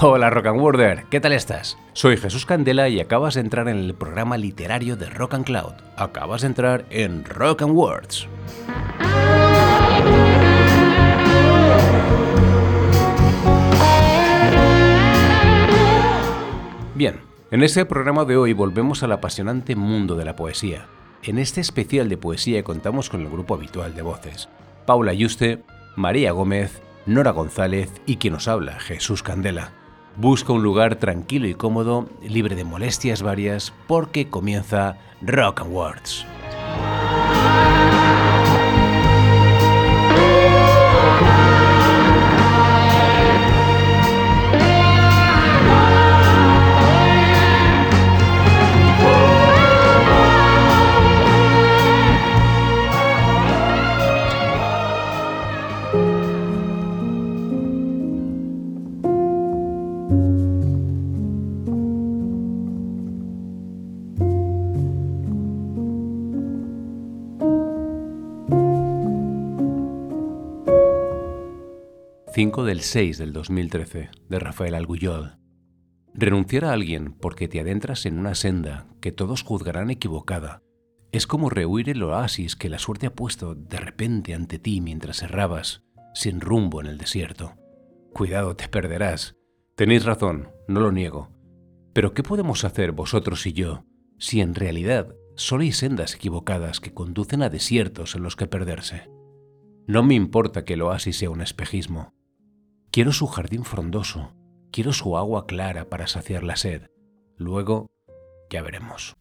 Hola Rock and Worder, ¿qué tal estás? Soy Jesús Candela y acabas de entrar en el programa literario de Rock and Cloud. Acabas de entrar en Rock and Words. Bien, en este programa de hoy volvemos al apasionante mundo de la poesía. En este especial de poesía contamos con el grupo habitual de voces. Paula Yuste, María Gómez, Nora González y quien nos habla, Jesús Candela. Busca un lugar tranquilo y cómodo, libre de molestias varias, porque comienza Rock and Words. 5 del 6 del 2013, de Rafael Algullol. Renunciar a alguien porque te adentras en una senda que todos juzgarán equivocada es como rehuir el oasis que la suerte ha puesto de repente ante ti mientras errabas, sin rumbo en el desierto. Cuidado, te perderás. Tenéis razón, no lo niego. Pero ¿qué podemos hacer vosotros y yo si en realidad solo hay sendas equivocadas que conducen a desiertos en los que perderse? No me importa que el oasis sea un espejismo. Quiero su jardín frondoso, quiero su agua clara para saciar la sed. Luego, ya veremos.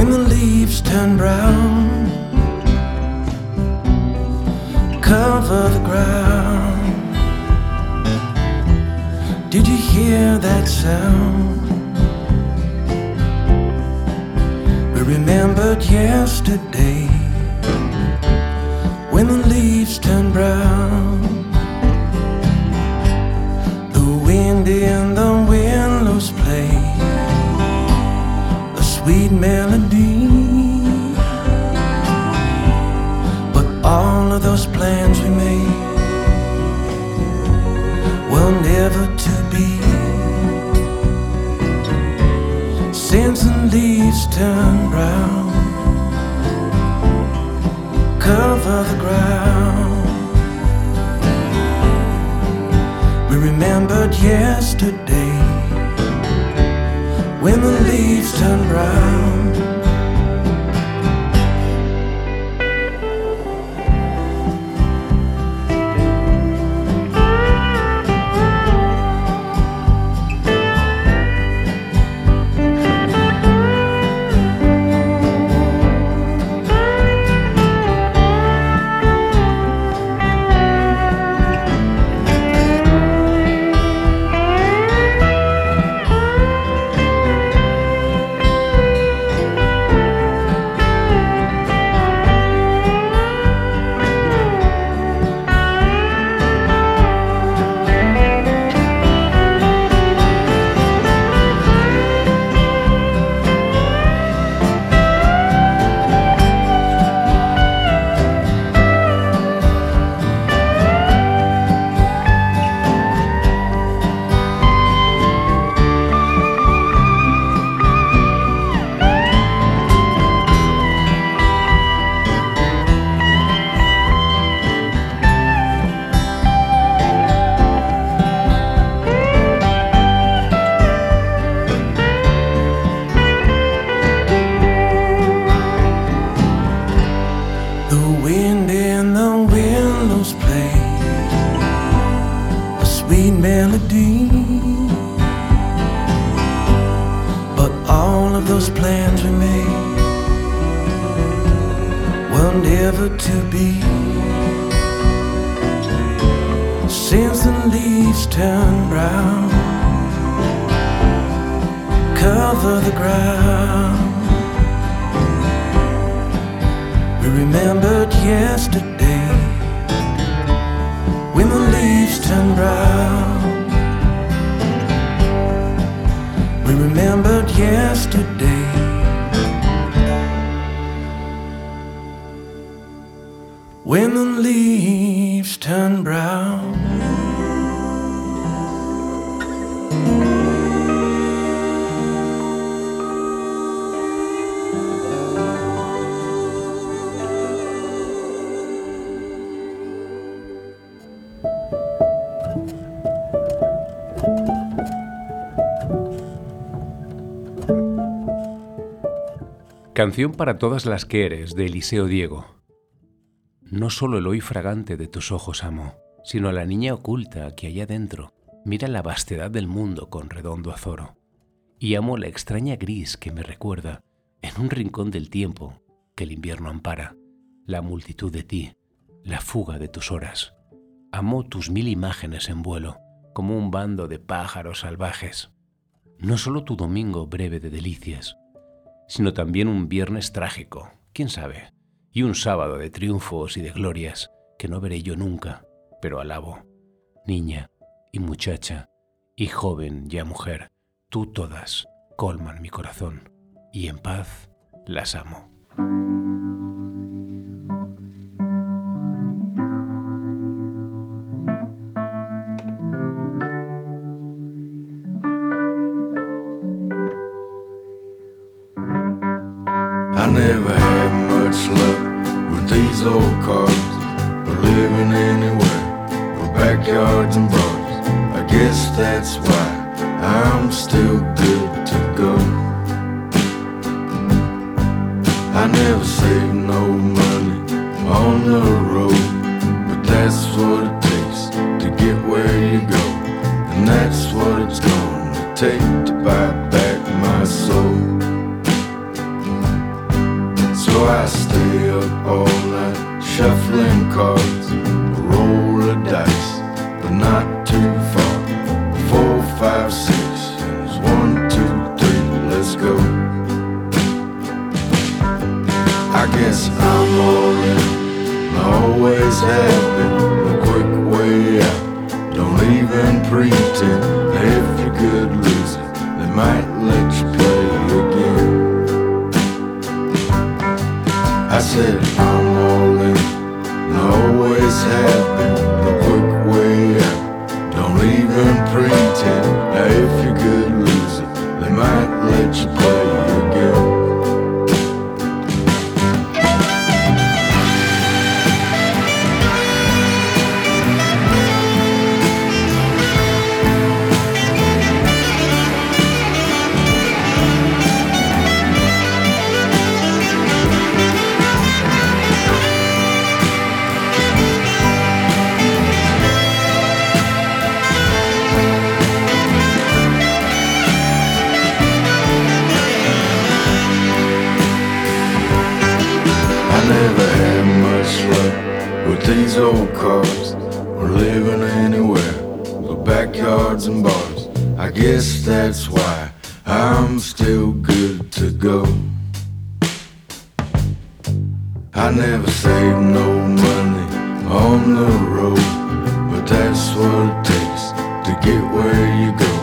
when the leaves turn brown, cover the ground. Did you hear that sound? We remembered yesterday when the leaves turn brown. The wind in the willows play sweet melody. But all of those plans we made were never to be. Since the leaves turn brown, cover the ground. We remembered yesterday when the leaves turn brown. Canción para todas las que eres, de Eliseo Diego. No solo el hoy fragante de tus ojos amo, sino la niña oculta que allá dentro mira la vastedad del mundo con redondo azoro. Y amo la extraña gris que me recuerda, en un rincón del tiempo que el invierno ampara, la multitud de ti, la fuga de tus horas. Amo tus mil imágenes en vuelo, como un bando de pájaros salvajes. No solo tu domingo breve de delicias, sino también un viernes trágico, quién sabe, y un sábado de triunfos y de glorias que no veré yo nunca, pero alabo. Niña y muchacha y joven ya mujer, tú todas colman mi corazón y en paz las amo. Never saved no money on the road, but that's what it takes to get where you go. And that's what it's gonna take to buy these old cars or living anywhere but backyards and bars. I guess that's why I'm still good to go. I never saved no money on the road, but that's what it takes to get where you go,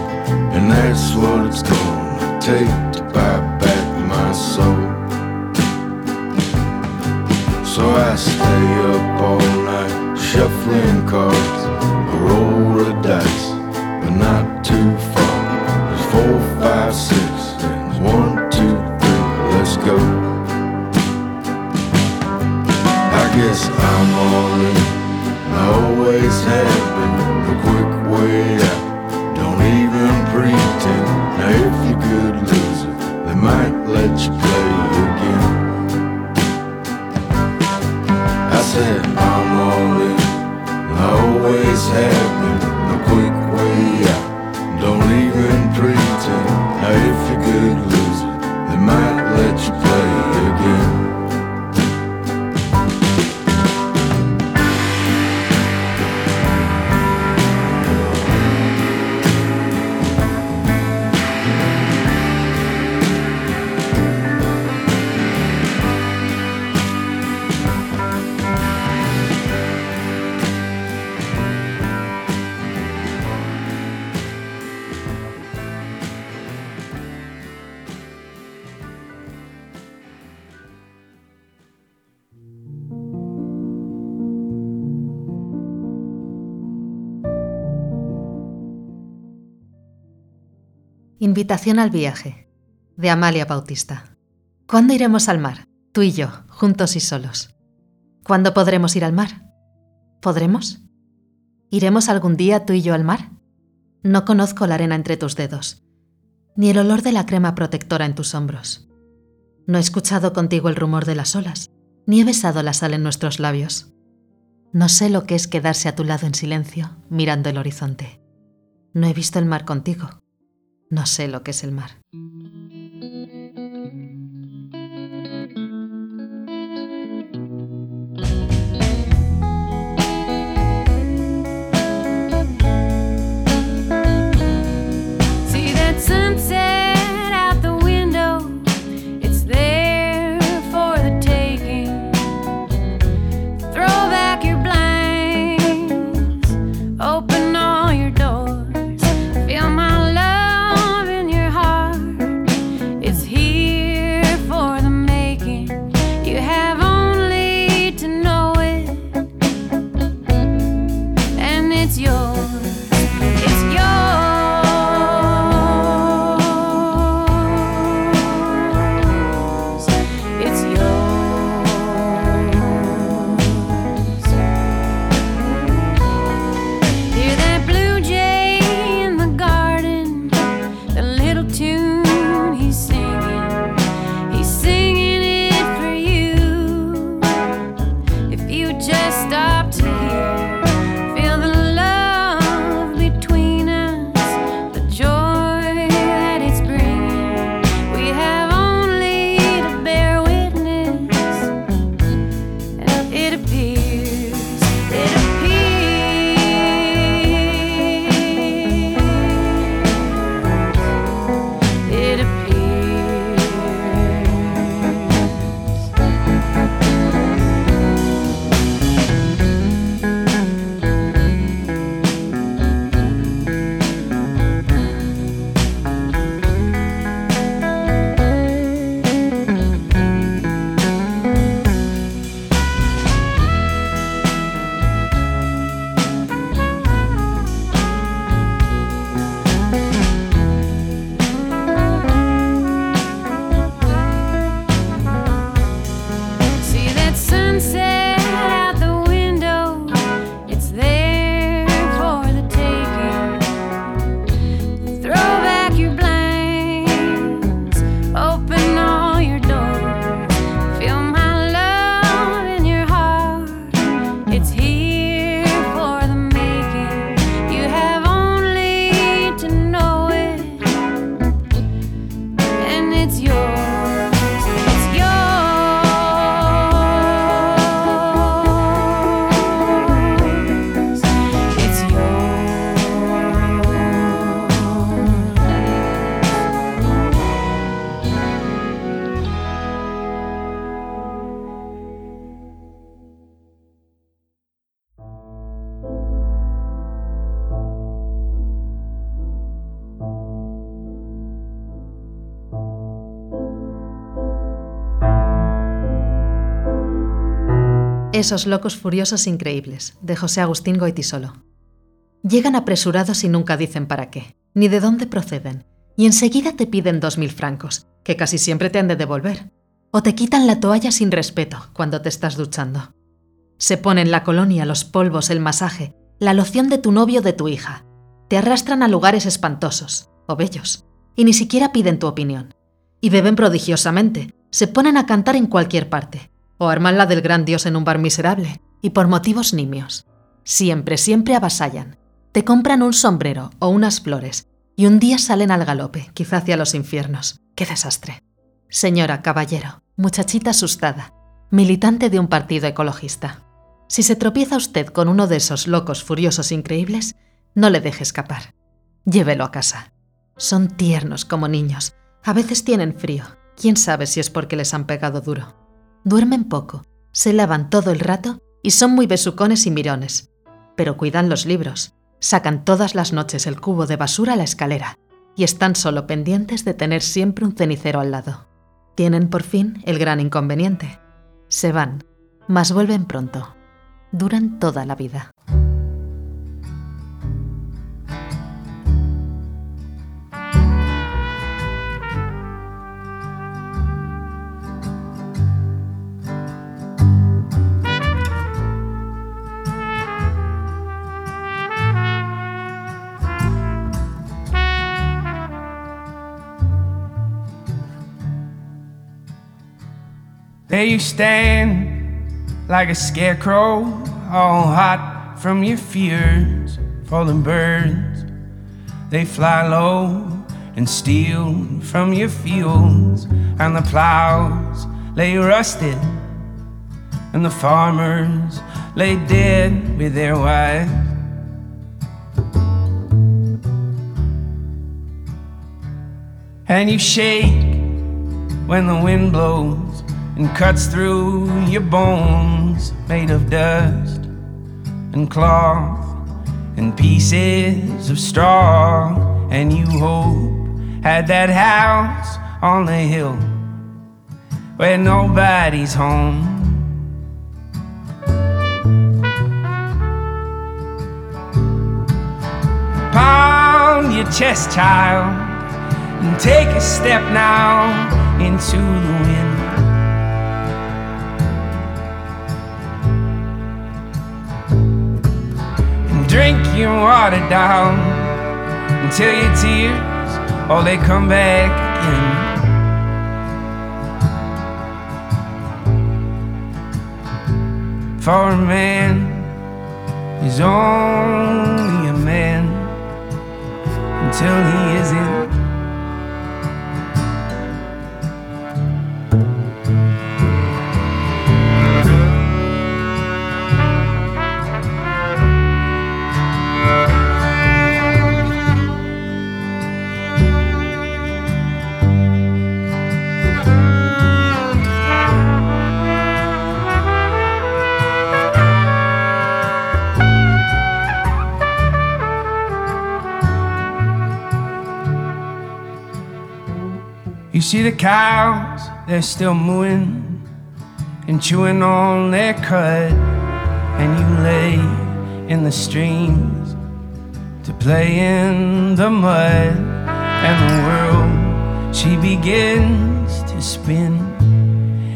and that's what it's gonna take So I stay up all night shuffling cards, or roll the dice, but not too far. There's four, five, six, and one, two, three. Let's go. I guess I'm all in. I always have Invitación al viaje, de Amalia Bautista. ¿Cuándo iremos al mar? Tú y yo, juntos y solos. ¿Cuándo podremos ir al mar? ¿Podremos? ¿Iremos algún día tú y yo al mar? No conozco la arena entre tus dedos, ni el olor de la crema protectora en tus hombros. No he escuchado contigo el rumor de las olas, ni he besado la sal en nuestros labios. No sé lo que es quedarse a tu lado en silencio, mirando el horizonte. No he visto el mar contigo. No sé lo que es el mar. Esos locos furiosos increíbles, de José Agustín Goitisolo. Llegan apresurados y nunca dicen para qué, ni de dónde proceden, y enseguida te piden dos mil francos, que casi siempre te han de devolver, o te quitan la toalla sin respeto cuando te estás duchando. Se ponen la colonia, los polvos, el masaje, la loción de tu novio o de tu hija. Te arrastran a lugares espantosos o bellos, y ni siquiera piden tu opinión. Y beben prodigiosamente, se ponen a cantar en cualquier parte, o arman la del gran dios en un bar miserable, y por motivos nimios. Siempre, siempre avasallan. Te compran un sombrero o unas flores, y un día salen al galope, quizá hacia los infiernos. ¡Qué desastre! Señora, caballero, muchachita asustada, militante de un partido ecologista. Si se tropieza usted con uno de esos locos furiosos increíbles, no le deje escapar. Llévelo a casa. Son tiernos como niños. A veces tienen frío. Quién sabe si es porque les han pegado duro. Duermen poco, se lavan todo el rato y son muy besucones y mirones. Pero cuidan los libros. Sacan todas las noches el cubo de basura a la escalera y están solo pendientes de tener siempre un cenicero al lado. Tienen por fin el gran inconveniente. Se van, mas vuelven pronto. Duran toda la vida. There you stand like a scarecrow, all hot from your fears. Fallen birds, they fly low and steal from your fields, and the plows lay rusted, and the farmers lay dead with their wives. And you shake when the wind blows and cuts through your bones made of dust and cloth and pieces of straw. And you hope had that house on the hill where nobody's home. Pound your chest child and take a step now into the wind drink your water down until your tears, oh, they come back again. For a man is only a man until he isn't. You see the cows, they're still mooing and chewing on their cud, and you lay in the streams to play in the mud, and the world she begins to spin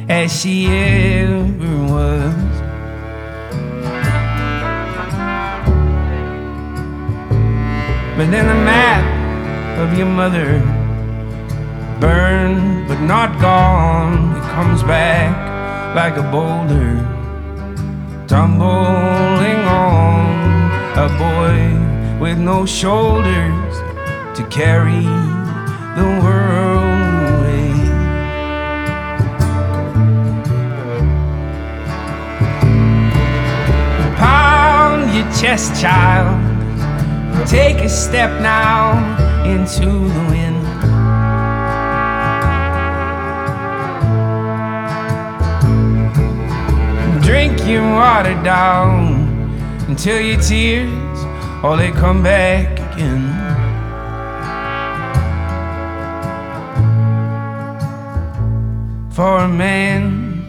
as she ever was. But then the map of your mother burned but not gone. It comes back like a boulder, tumbling on a boy with no shoulders to carry the world away. Pound your chest, child. Take a step now into the wind. Your water down until your tears, oh, they come back again. For a man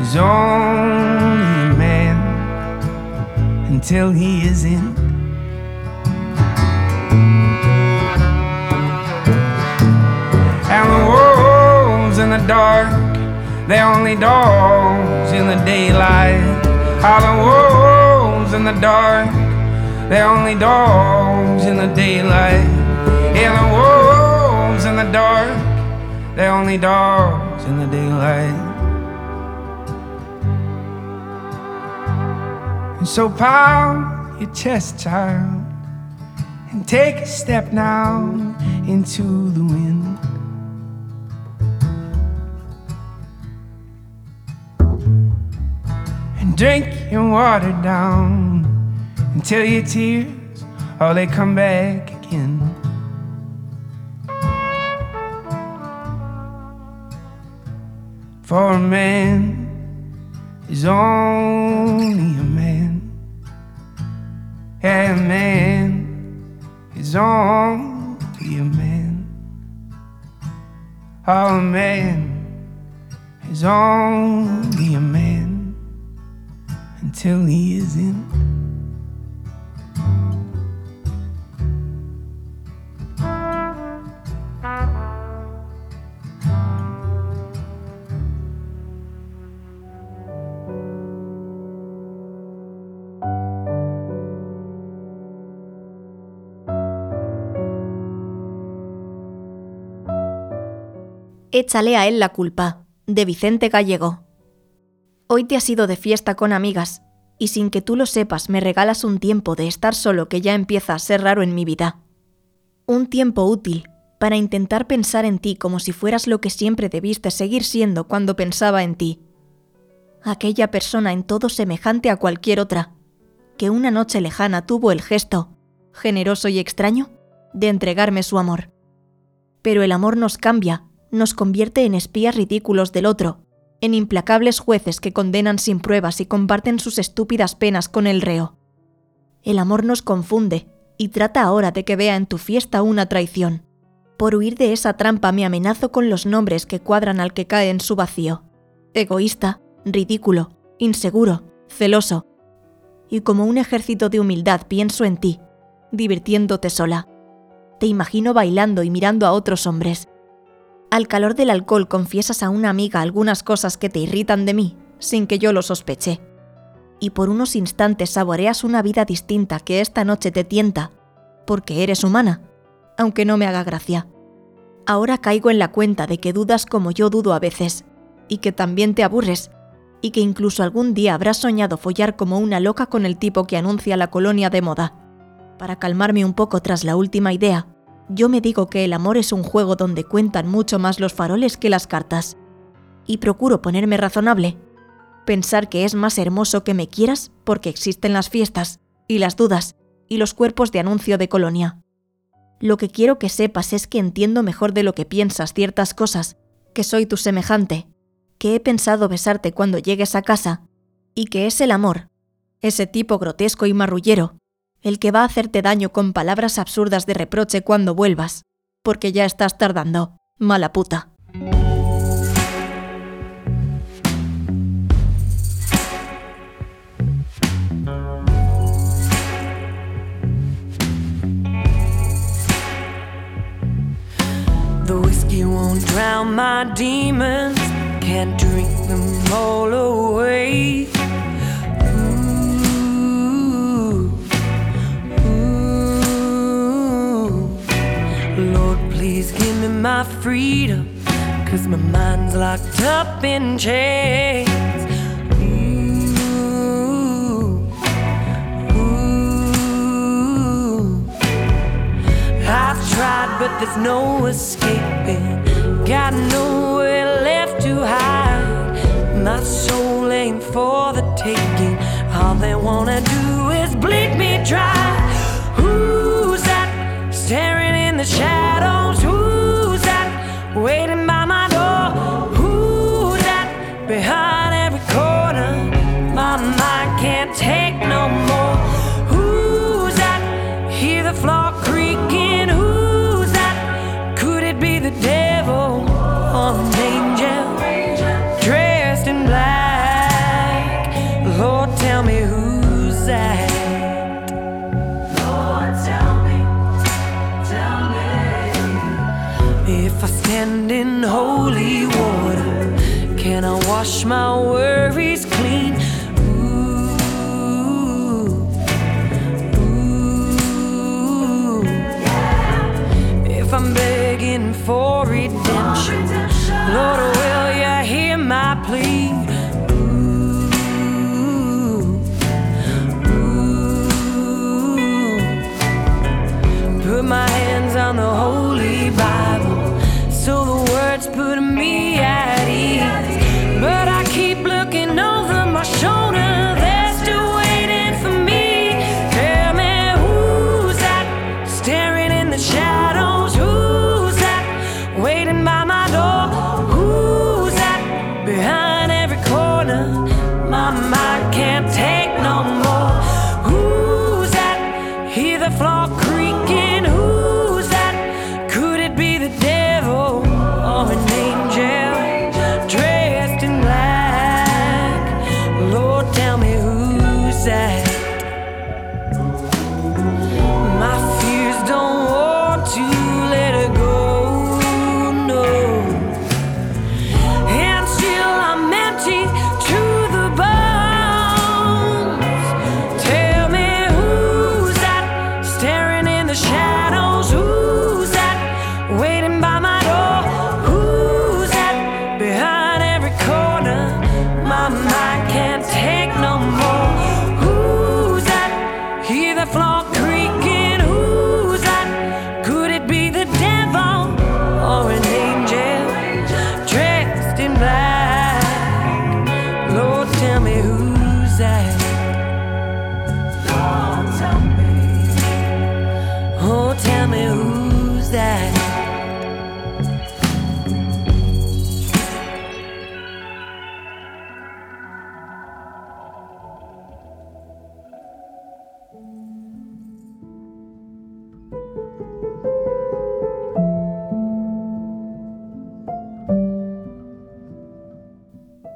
is only a man until he is in. And the wolves in the dark, they're only dogs in the daylight. All the wolves in the dark, they're only dogs in the daylight. Yeah, the wolves in the dark, they're only dogs in the daylight. And so pound your chest, child, and take a step now into the wind. Drink your water down until your tears, oh, they come back again. For a man is only a man. Yeah, a man is only a man. Oh, a man is only a man until he is in. Échale a él la culpa, de Vicente Gallego. Hoy te has ido de fiesta con amigas, y sin que tú lo sepas me regalas un tiempo de estar solo que ya empieza a ser raro en mi vida. Un tiempo útil para intentar pensar en ti como si fueras lo que siempre debiste seguir siendo cuando pensaba en ti. Aquella persona en todo semejante a cualquier otra, que una noche lejana tuvo el gesto, generoso y extraño, de entregarme su amor. Pero el amor nos cambia nos convierte en espías ridículos del otro, en implacables jueces que condenan sin pruebas y comparten sus estúpidas penas con el reo. El amor nos confunde y trata ahora de que vea en tu fiesta una traición. Por huir de esa trampa me amenazo con los nombres que cuadran al que cae en su vacío. Egoísta, ridículo, inseguro, celoso. Y como un ejército de humildad pienso en ti, divirtiéndote sola. Te imagino bailando y mirando a otros hombres, al calor del alcohol confiesas a una amiga algunas cosas que te irritan de mí, sin que yo lo sospeche. Y por unos instantes saboreas una vida distinta que esta noche te tienta, porque eres humana, aunque no me haga gracia. Ahora caigo en la cuenta de que dudas como yo dudo a veces, y que también te aburres, y que incluso algún día habrás soñado follar como una loca con el tipo que anuncia la colonia de moda. Para calmarme un poco tras la última idea, yo me digo que el amor es un juego donde cuentan mucho más los faroles que las cartas. Y procuro ponerme razonable. Pensar que es más hermoso que me quieras porque existen las fiestas, y las dudas, y los cuerpos de anuncio de colonia. Lo que quiero que sepas es que entiendo mejor de lo que piensas ciertas cosas, que soy tu semejante, que he pensado besarte cuando llegues a casa, y que es el amor, ese tipo grotesco y marrullero, el que va a hacerte daño con palabras absurdas de reproche cuando vuelvas, porque ya estás tardando, mala puta. Won't drown my demons, can't drink them all away. Me my freedom, cause my mind's locked up in chains. Ooh, ooh. I've tried, but there's no escaping. Got nowhere left to hide. My soul ain't for the taking. All they wanna do is bleed me dry. Who's that staring in the shadows? Waiting wash my worries clean. Ooh, ooh. yeah. If I'm begging for redemption, Lord, will you hear my plea? Ooh, ooh. Put my hands on the whole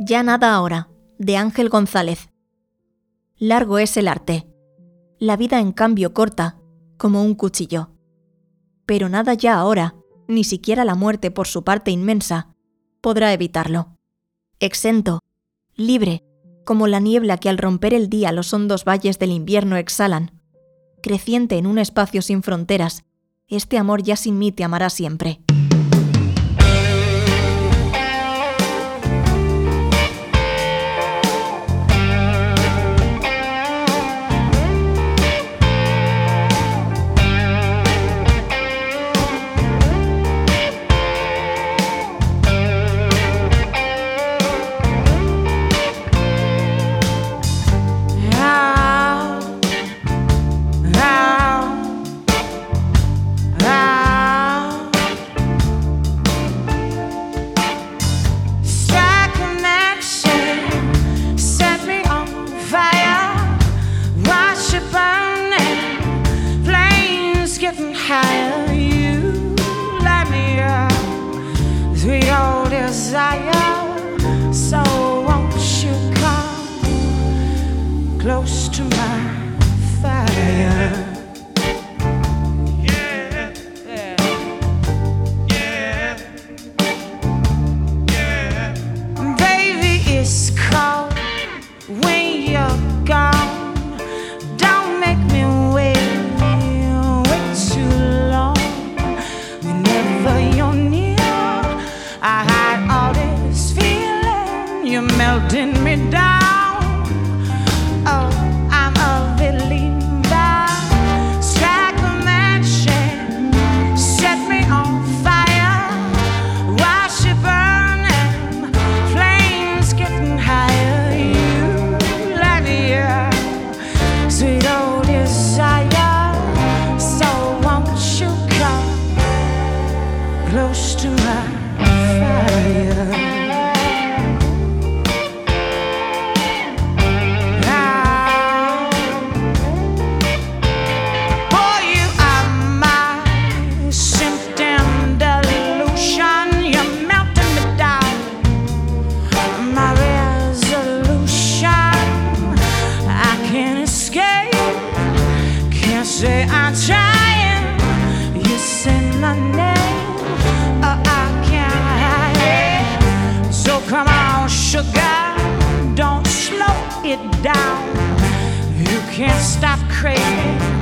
Ya nada ahora, de Ángel González. Largo es el arte. La vida en cambio corta, como un cuchillo. Pero nada ya ahora, ni siquiera la muerte por su parte inmensa, podrá evitarlo. Exento, libre, como la niebla que al romper el día los hondos valles del invierno exhalan. Creciente en un espacio sin fronteras, este amor ya sin mí te amará siempre. fire. Down. You can't stop craving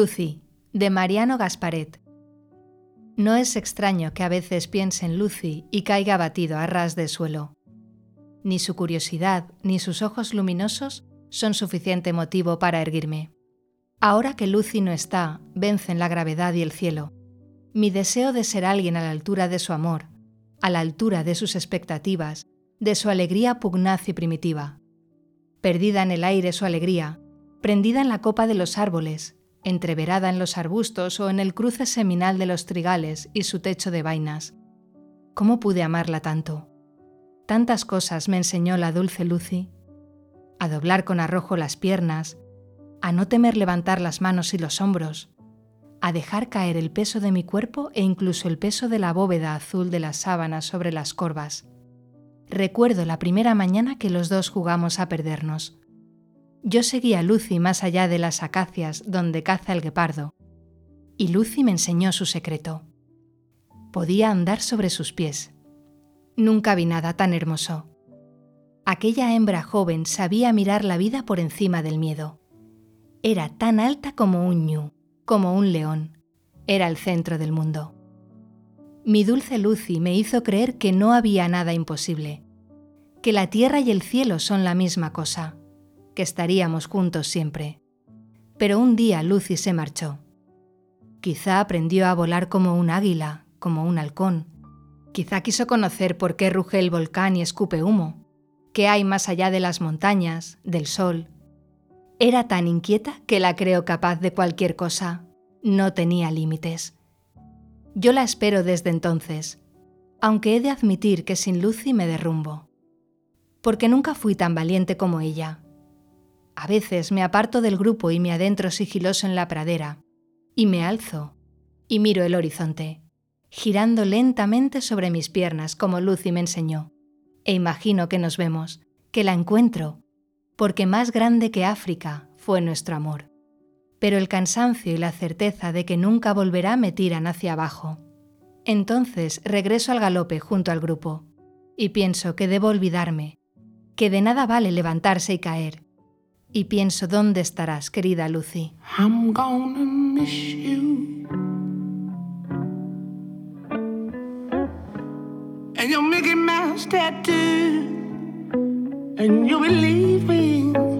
Lucy, de Mariano Gasparet. No es extraño que a veces piense en Lucy y caiga abatido a ras de suelo. Ni su curiosidad ni sus ojos luminosos son suficiente motivo para erguirme. Ahora que Lucy no está, vencen la gravedad y el cielo. Mi deseo de ser alguien a la altura de su amor, a la altura de sus expectativas, de su alegría pugnaz y primitiva. Perdida en el aire su alegría, prendida en la copa de los árboles, entreverada en los arbustos o en el cruce seminal de los trigales y su techo de vainas. ¿Cómo pude amarla tanto? Tantas cosas me enseñó la dulce Lucy. A doblar con arrojo las piernas, a no temer levantar las manos y los hombros, a dejar caer el peso de mi cuerpo e incluso el peso de la bóveda azul de las sábanas sobre las corvas. Recuerdo la primera mañana que los dos jugamos a perdernos. Yo seguía a Lucy más allá de las acacias donde caza el guepardo, y Lucy me enseñó su secreto. Podía andar sobre sus pies. Nunca vi nada tan hermoso. Aquella hembra joven sabía mirar la vida por encima del miedo. Era tan alta como un ñu, como un león. Era el centro del mundo. Mi dulce Lucy me hizo creer que no había nada imposible, que la tierra y el cielo son la misma cosa, que estaríamos juntos siempre. Pero un día Lucy se marchó. Quizá aprendió a volar como un águila, como un halcón. Quizá quiso conocer por qué ruge el volcán y escupe humo. ¿Qué hay más allá de las montañas, del sol? Era tan inquieta que la creo capaz de cualquier cosa. No tenía límites. Yo la espero desde entonces, aunque he de admitir que sin Lucy me derrumbo. Porque nunca fui tan valiente como ella. A veces me aparto del grupo y me adentro sigiloso en la pradera, y me alzo, y miro el horizonte, girando lentamente sobre mis piernas como Lucy me enseñó, e imagino que nos vemos, que la encuentro, porque más grande que África fue nuestro amor. Pero el cansancio y la certeza de que nunca volverá me tiran hacia abajo. Entonces regreso al galope junto al grupo, y pienso que debo olvidarme, que de nada vale levantarse y caer, y pienso dónde estarás, querida Lucy. I'm gonna miss you. And your Mickey Mouse tattoo. And you'll be leaving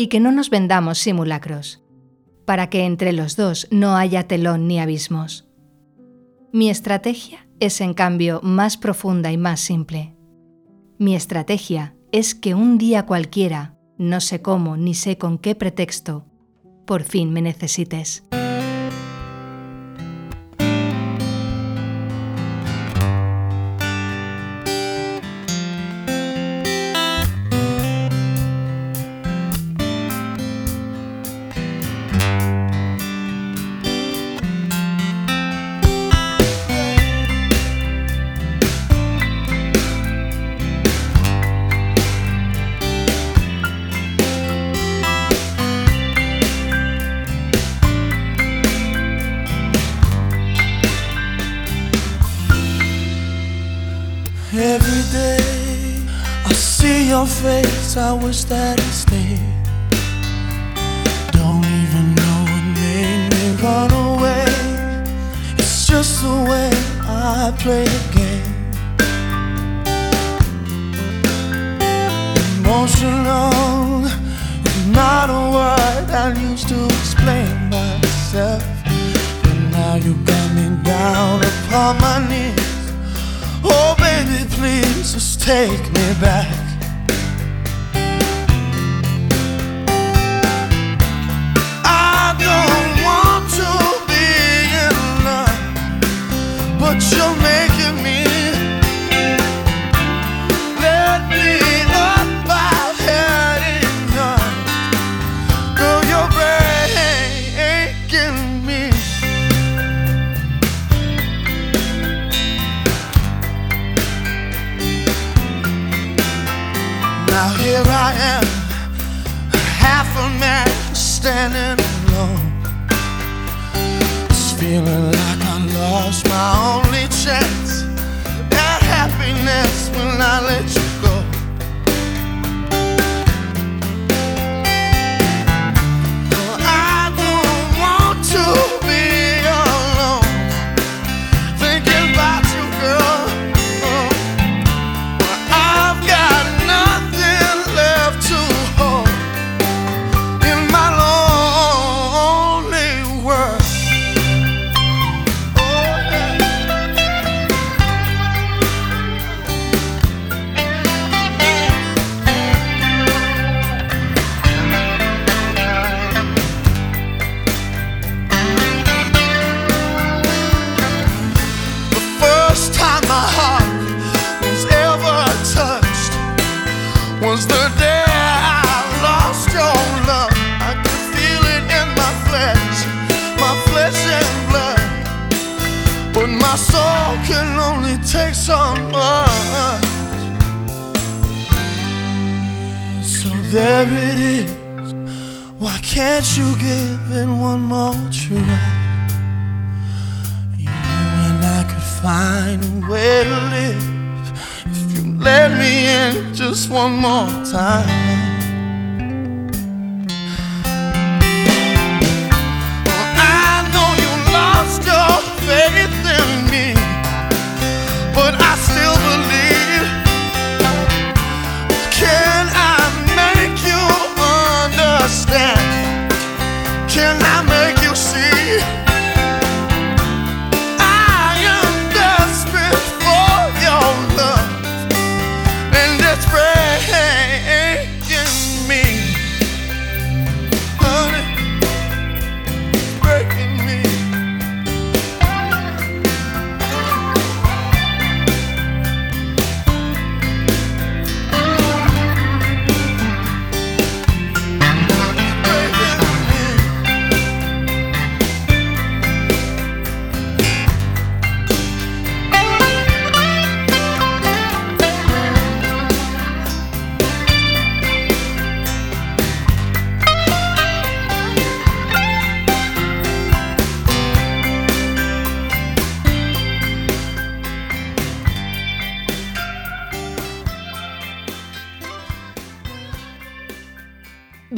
y que no nos vendamos simulacros, para que entre los dos no haya telón ni abismos. Mi estrategia es en cambio más profunda y más simple. Mi estrategia es que un día cualquiera, no sé cómo ni sé con qué pretexto, por fin me necesites. your face, I wish that it stayed. Don't even know what made me run away. It's just the way I play the game. Emotional is not a word I used to explain myself. But now you got me down upon my knees. Oh, baby, please just take me back.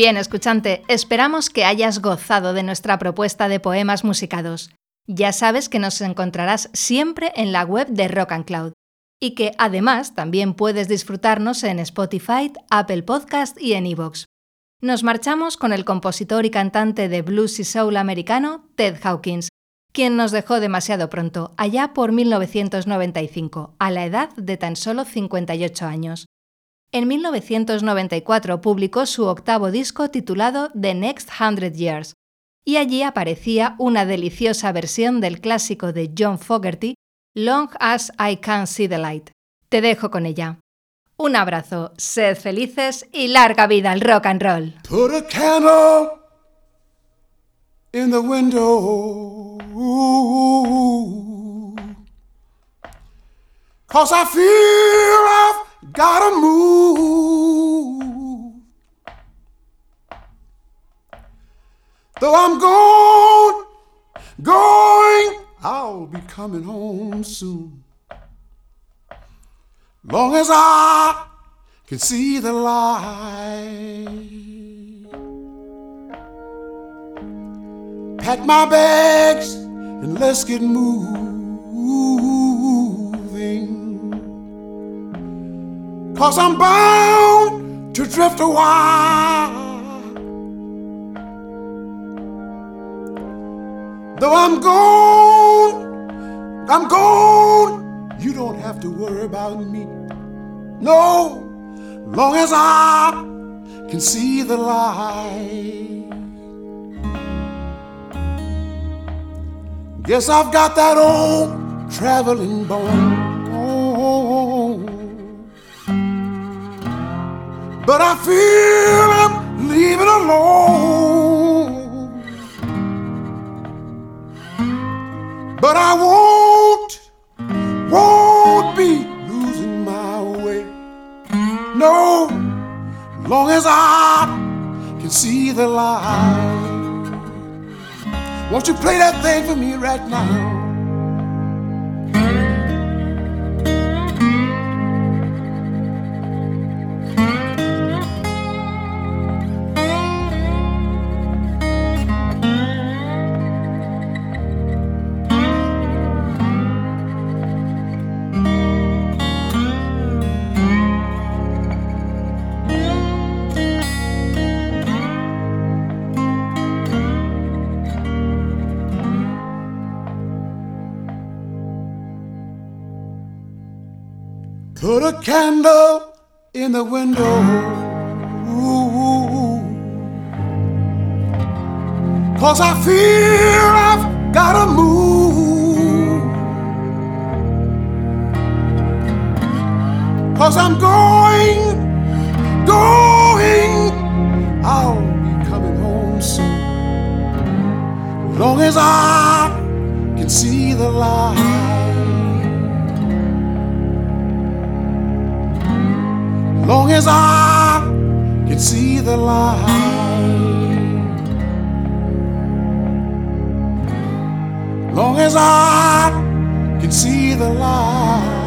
Bien, escuchante, esperamos que hayas gozado de nuestra propuesta de poemas musicados. Ya sabes que nos encontrarás siempre en la web de Rock and Cloud y que además también puedes disfrutarnos en Spotify, Apple Podcast y en iVoox. Nos marchamos con el compositor y cantante de blues y soul americano Ted Hawkins, quien nos dejó demasiado pronto, allá por 1995, a la edad de tan solo 58 años. En 1994 publicó su octavo disco titulado The Next Hundred Years, y allí aparecía una deliciosa versión del clásico de John Fogerty, Long as I Can See the Light. Te dejo con ella. Un abrazo, sed felices y larga vida al rock and roll. Put a candle in the window. I feel gotta move. Though I'm gone, going, I'll be coming home soon. Long as I can see the light. Pack my bags and let's get moving. Cause I'm bound to drift away. Though I'm gone, I'm gone. You don't have to worry about me. No, long as I can see the light. Guess I've got that old traveling bone. But I feel I'm leaving alone. But I won't, won't be losing my way. No, long as I can see the light. Won't you play that thing for me right now? Candle in the window. Cause I feel I've gotta move. Cause I'm going, going. I'll be coming home soon. Long as I can see the light. Long as I can see the light. Long as I can see the light.